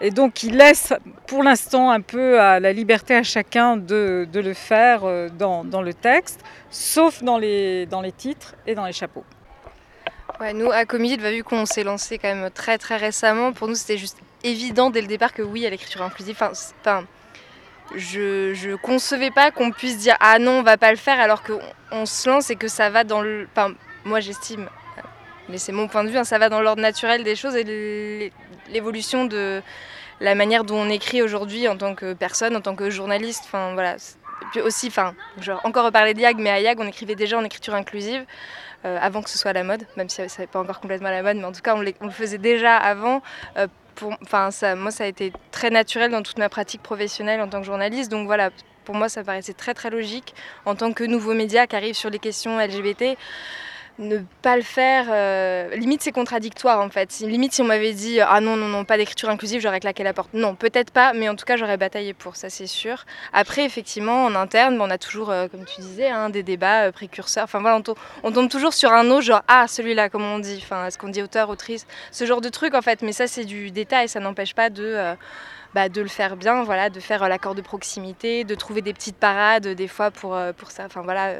Et donc ils laissent pour l'instant un peu la liberté à chacun de, le faire dans, le texte sauf dans les titres et dans les chapeaux Ouais, nous, à Comedy, bah, vu qu'on s'est lancé quand même très très récemment, pour nous c'était juste évident dès le départ que oui, à l'écriture inclusive, enfin, je, je concevais pas qu'on puisse dire ah non, on va pas le faire alors qu'on on se lance et que ça va dans le. Enfin, moi j'estime, mais c'est mon point de vue, hein, ça va dans l'ordre naturel des choses et l'évolution de la manière dont on écrit aujourd'hui en tant que personne, en tant que journaliste. Enfin voilà. Puis aussi, enfin, genre, encore reparler de YAG, mais à YAG, on écrivait déjà en écriture inclusive avant que ce soit à la mode, même si ça n'est pas encore complètement à la mode, mais en tout cas on, le faisait déjà avant. Euh, pour, moi ça a été très naturel dans toute ma pratique professionnelle en tant que journaliste, donc voilà, pour moi ça paraissait très très logique en tant que nouveau média qui arrive sur les questions LGBT ne pas le faire, euh, limite c'est contradictoire en fait. Limite si on m'avait dit ah non non non pas d'écriture inclusive, j'aurais claqué la porte. Non, peut-être pas, mais en tout cas j'aurais bataillé pour ça c'est sûr. Après effectivement en interne, on a toujours euh, comme tu disais hein, des débats euh, précurseurs. Enfin voilà, on, tombe, toujours sur un autre genre ah celui-là comme on dit? Enfin est-ce qu'on dit auteur, autrice, ce genre de truc en fait. Mais ça c'est du détail, ça n'empêche pas de bah, de le faire bien, voilà, de faire l'accord de proximité, de trouver des petites parades des fois pour, pour ça. Enfin voilà,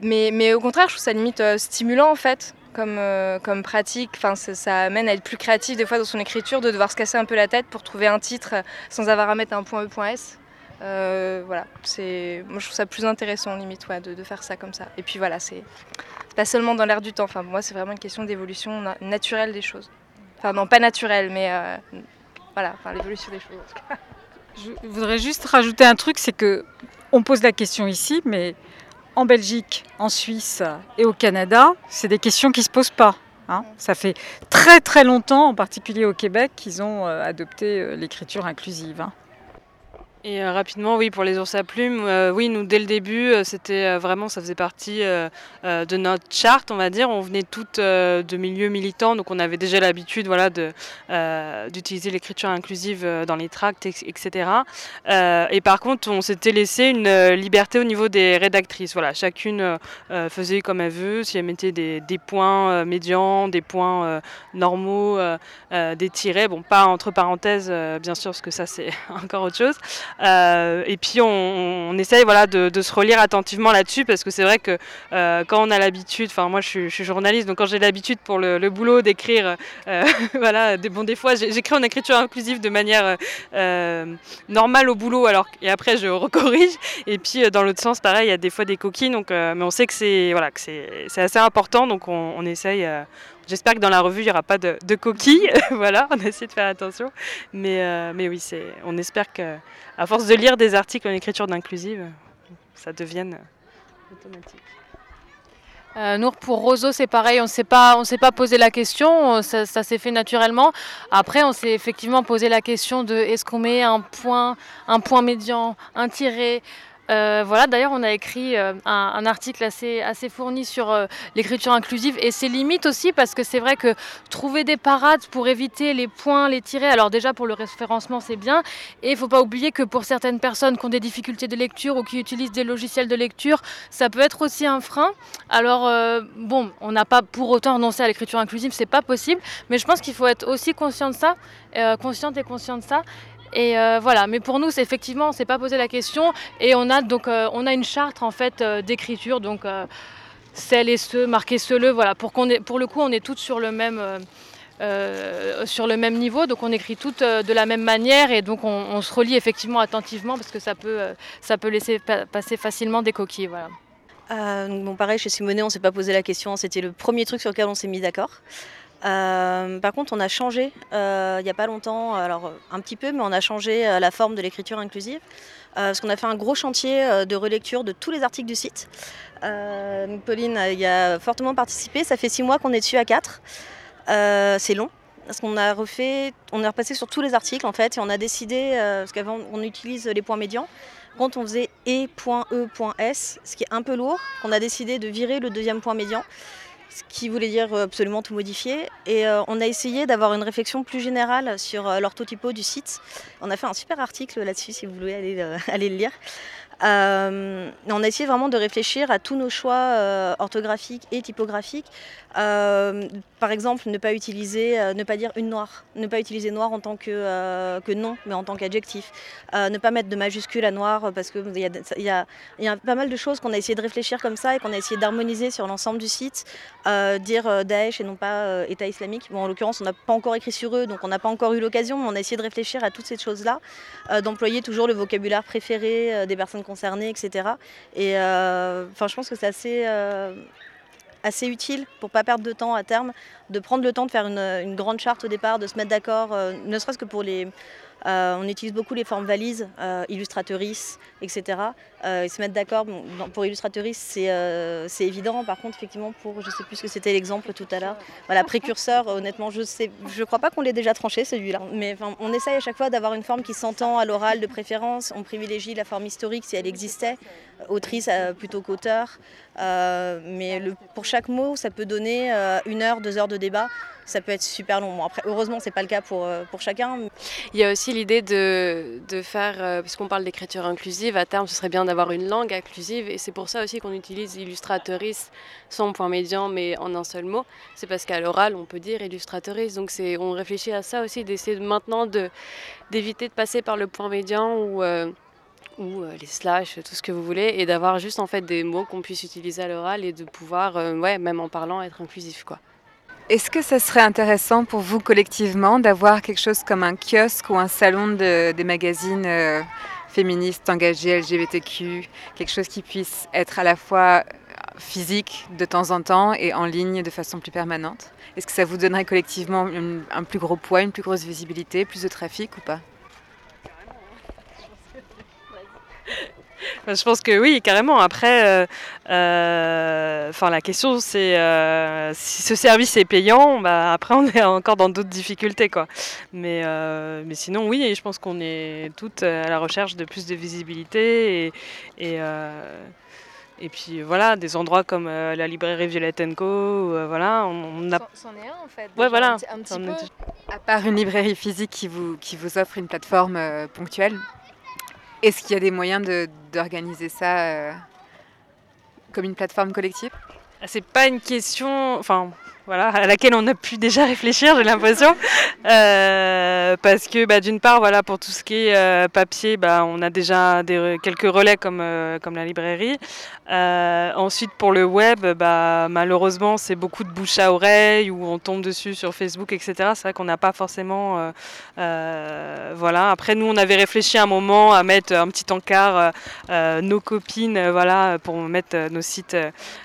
mais, mais, au contraire, je trouve ça limite euh, stimulant en fait, comme, euh, comme pratique. Enfin, ça, ça, amène à être plus créatif des fois dans son écriture, de devoir se casser un peu la tête pour trouver un titre sans avoir à mettre un point E, point S. Euh, voilà, c'est, moi je trouve ça plus intéressant limite ouais, de, de faire ça comme ça. Et puis voilà, c'est pas seulement dans l'air du temps. Enfin, moi, c'est vraiment une question d'évolution na naturelle des choses. Enfin non, pas naturel, mais voilà, enfin, l'évolution des choses. Je voudrais juste rajouter un truc, c'est que on pose la question ici, mais en Belgique, en Suisse et au Canada, c'est des questions qui ne se posent pas. Hein. Ça fait très très longtemps, en particulier au Québec, qu'ils ont euh, adopté euh, l'écriture inclusive. Hein. Et euh, rapidement, oui, pour les ours à plumes, euh, oui, nous, dès le début, euh, c'était vraiment, ça faisait partie de notre charte, on va dire. On venait toutes de milieux militants, donc on avait déjà l'habitude voilà, d'utiliser l'écriture inclusive dans les tracts, etc. et par contre, on s'était laissé une liberté au niveau des rédactrices. Voilà, chacune faisait comme elle veut, si elle mettait des, des points médians, des points normaux, des tirets, bon, pas entre parenthèses, bien sûr, parce que ça, c'est encore autre chose. Euh, et puis on, essaye voilà, de, se relire attentivement là-dessus parce que c'est vrai que euh, quand on a l'habitude, enfin moi je suis, journaliste, donc quand j'ai l'habitude pour le, boulot d'écrire, euh, voilà, des, bon, des fois j'écris en écriture inclusive de manière normale au boulot alors, et après je recorrige. Et puis dans l'autre sens, pareil, il y a des fois des coquilles, donc, mais on sait que c'est voilà, assez important, donc on, on essaye J'espère que dans la revue, il n'y aura pas de, coquilles. voilà, on essaie de faire attention. Mais, euh, mais oui, on espère qu'à force de lire des articles en écriture d'inclusive, ça devienne automatique. Euh, Nour, pour Roseau, c'est pareil, on ne s'est pas, pas posé la question, ça, ça s'est fait naturellement. Après, on s'est effectivement posé la question de est-ce qu'on met un point, un point médian, un tiré, euh, voilà, d'ailleurs, on a écrit euh, un, article assez, fourni sur euh, l'écriture inclusive et ses limites aussi, parce que c'est vrai que trouver des parades pour éviter les points, les tirets, alors déjà pour le référencement, c'est bien. Et il ne faut pas oublier que pour certaines personnes qui ont des difficultés de lecture ou qui utilisent des logiciels de lecture, ça peut être aussi un frein. Alors, bon, on n'a pas pour autant renoncé à l'écriture inclusive, c'est pas possible, mais je pense qu'il faut être aussi conscient de ça, consciente et conscient de ça. Et euh, voilà, mais pour nous, c'est effectivement, on s'est pas posé la question et on a donc euh, on a une charte en fait euh, d'écriture, donc celles et ceux, marqué ceux-le, voilà, pour qu'on pour le coup, on est toutes sur le même sur le même niveau, donc on écrit toutes de la même manière et donc on, se relie effectivement attentivement parce que ça peut ça peut laisser passer facilement des coquilles, voilà. bon, pareil, chez Simonet, on s'est pas posé la question. C'était le premier truc sur lequel on s'est mis d'accord. Euh, par contre, on a changé euh, il n'y a pas longtemps, alors un petit peu, mais on a changé euh, la forme de l'écriture inclusive. parce qu'on a fait un gros chantier de relecture de tous les articles du site. Pauline y a fortement participé. Ça fait six mois qu'on est dessus à quatre. c'est long. Parce qu'on a refait, on est repassé sur tous les articles en fait, et on a décidé, parce qu'avant on utilise les points médians, quand on faisait e.e.s, ce qui est un peu lourd, on a décidé de virer le deuxième point médian ce qui voulait dire euh, absolument tout modifier. Et euh, on a essayé d'avoir une réflexion plus générale sur euh, l'orthotypo du site. On a fait un super article là-dessus si vous voulez aller, aller le lire. On a essayé vraiment de réfléchir à tous nos choix orthographiques et typographiques. Euh, par exemple, ne pas utiliser, ne pas dire une noire, ne pas utiliser noir en tant que, que nom, mais en tant qu'adjectif. ne pas mettre de majuscule à noir parce qu'il y, y, a, y a pas mal de choses qu'on a essayé de réfléchir comme ça et qu'on a essayé d'harmoniser sur l'ensemble du site. dire Daesh et non pas État islamique. Bon, en l'occurrence, on n'a pas encore écrit sur eux, donc on n'a pas encore eu l'occasion, mais on a essayé de réfléchir à toutes ces choses-là, d'employer toujours le vocabulaire préféré des personnes concernés, etc. Et euh, enfin, je pense que c'est assez, euh, assez utile pour pas perdre de temps à terme, de prendre le temps de faire une, une grande charte au départ, de se mettre d'accord, euh, ne serait-ce que pour les, euh, on utilise beaucoup les formes valises, euh, illustratrice, etc. Euh, ils se mettent d'accord. pour illustratrice, c'est évident. Par contre, effectivement, pour, je ne sais plus ce que c'était l'exemple tout à l'heure, voilà, précurseur, honnêtement, je ne je crois pas qu'on l'ait déjà tranché celui-là. Mais on essaye à chaque fois d'avoir une forme qui s'entend à l'oral de préférence. On privilégie la forme historique si elle existait, autrice plutôt qu'auteur. mais pour chaque mot, ça peut donner une heure, deux heures de débat ça peut être super long. après, heureusement, c'est pas le cas pour, euh, pour chacun. Il y a aussi l'idée de, de, faire, euh, puisqu'on parle d'écriture inclusive, à terme, ce serait bien d'avoir une langue inclusive. Et c'est pour ça aussi qu'on utilise illustratrice sans point médian, mais en un seul mot. C'est parce qu'à l'oral, on peut dire illustratrice. Donc on réfléchit à ça aussi, d'essayer maintenant d'éviter de, passer par le point médian ou. Euh, ou les slash, tout ce que vous voulez, et d'avoir juste en fait des mots qu'on puisse utiliser à l'oral et de pouvoir, ouais, même en parlant, être inclusif quoi. Est-ce que ce serait intéressant pour vous collectivement d'avoir quelque chose comme un kiosque ou un salon de, des magazines euh, féministes engagés LGBTQ, quelque chose qui puisse être à la fois physique de temps en temps et en ligne de façon plus permanente? Est-ce que ça vous donnerait collectivement un plus gros poids, une plus grosse visibilité, plus de trafic ou pas? Je pense que oui, carrément. Après, euh, euh, enfin, la question c'est euh, si ce service est payant, bah, après on est encore dans d'autres difficultés. Quoi. Mais, mais sinon, oui, je pense qu'on est toutes à la recherche de plus de visibilité et, et, et puis voilà, des endroits comme la librairie Violette Co. voilà, on, a. C'en est un en fait. Ouais, voilà. Un petit, peu. À part une librairie physique qui vous, qui vous offre une plateforme ponctuelle, est-ce qu'il y a des moyens d'organiser ça euh, comme une plateforme collective? C'est pas une question. Enfin, voilà, à laquelle on a pu déjà réfléchir, j'ai l'impression. Euh, parce que bah, d'une part, voilà, pour tout ce qui est euh, papier, bah, on a déjà quelques relais comme, euh, comme la librairie. ensuite, pour le web, bah, malheureusement, c'est beaucoup de bouche à oreille où on tombe dessus sur Facebook, etc. C'est vrai qu'on n'a pas forcément. voilà. Après, nous, on avait réfléchi un moment à mettre un petit encart nos copines, voilà, pour mettre nos sites.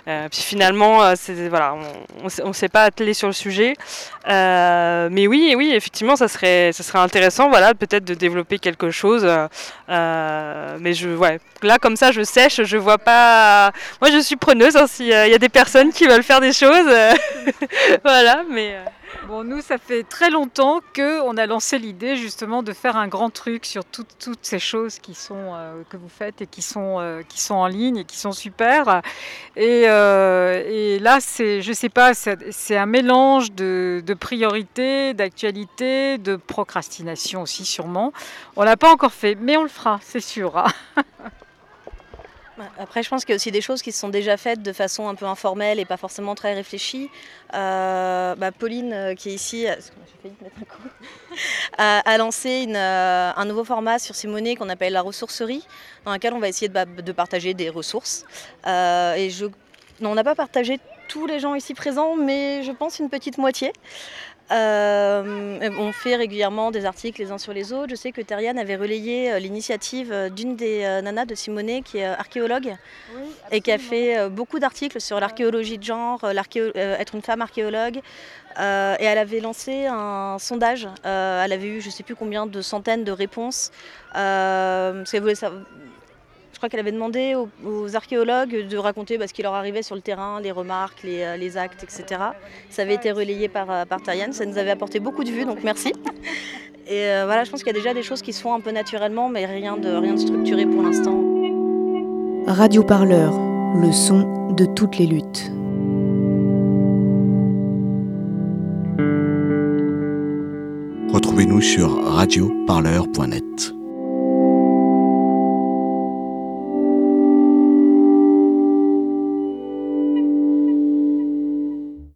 puis finalement, voilà, on ne s'est pas sur le sujet. Euh, mais oui, oui, effectivement, ça serait, ça serait intéressant, voilà, peut-être de développer quelque chose. Euh, mais je, ouais, là, comme ça, je sèche, je vois pas. Moi, je suis preneuse. Hein, S'il y a des personnes qui veulent faire des choses, voilà, mais. Bon, nous, ça fait très longtemps qu'on a lancé l'idée justement de faire un grand truc sur toutes ces choses euh, que vous faites et qui sont, euh, qui sont en ligne et qui sont super. Et, euh, là, c'est, sais pas, c'est un mélange de, de priorités, d'actualité, de procrastination aussi sûrement. On l'a pas encore fait, mais on le fera, c'est sûr. Après, je pense qu'il y a aussi des choses qui se sont déjà faites de façon un peu informelle et pas forcément très réfléchie. Euh, bah, Pauline, euh, qui est ici, euh, a, lancé un nouveau format sur Simonet qu'on appelle la ressourcerie, dans lequel on va essayer de, partager des ressources. et on n'a pas partagé tous les gens ici présents, mais je pense une petite moitié. Euh, on fait régulièrement des articles les uns sur les autres. Je sais que Terriane avait relayé euh, l'initiative euh, d'une des nanas de Simonet qui est archéologue et qui a fait beaucoup d'articles sur l'archéologie de genre, être une femme archéologue. et elle avait lancé un sondage. elle avait eu je ne sais plus combien de centaines de réponses. parce qu'elle voulait savoir crois qu'elle avait demandé aux, archéologues de raconter bah, ce qui leur arrivait sur le terrain, les remarques, les, euh, actes, etc. Ça avait été relayé par, euh, par ça nous avait apporté beaucoup de vues, donc merci. Et euh, voilà, je pense qu'il y a déjà des choses qui se font un peu naturellement, mais rien de, rien de structuré pour l'instant. Radio Parleur, le son de toutes les luttes. Retrouvez-nous sur radioparleur.net.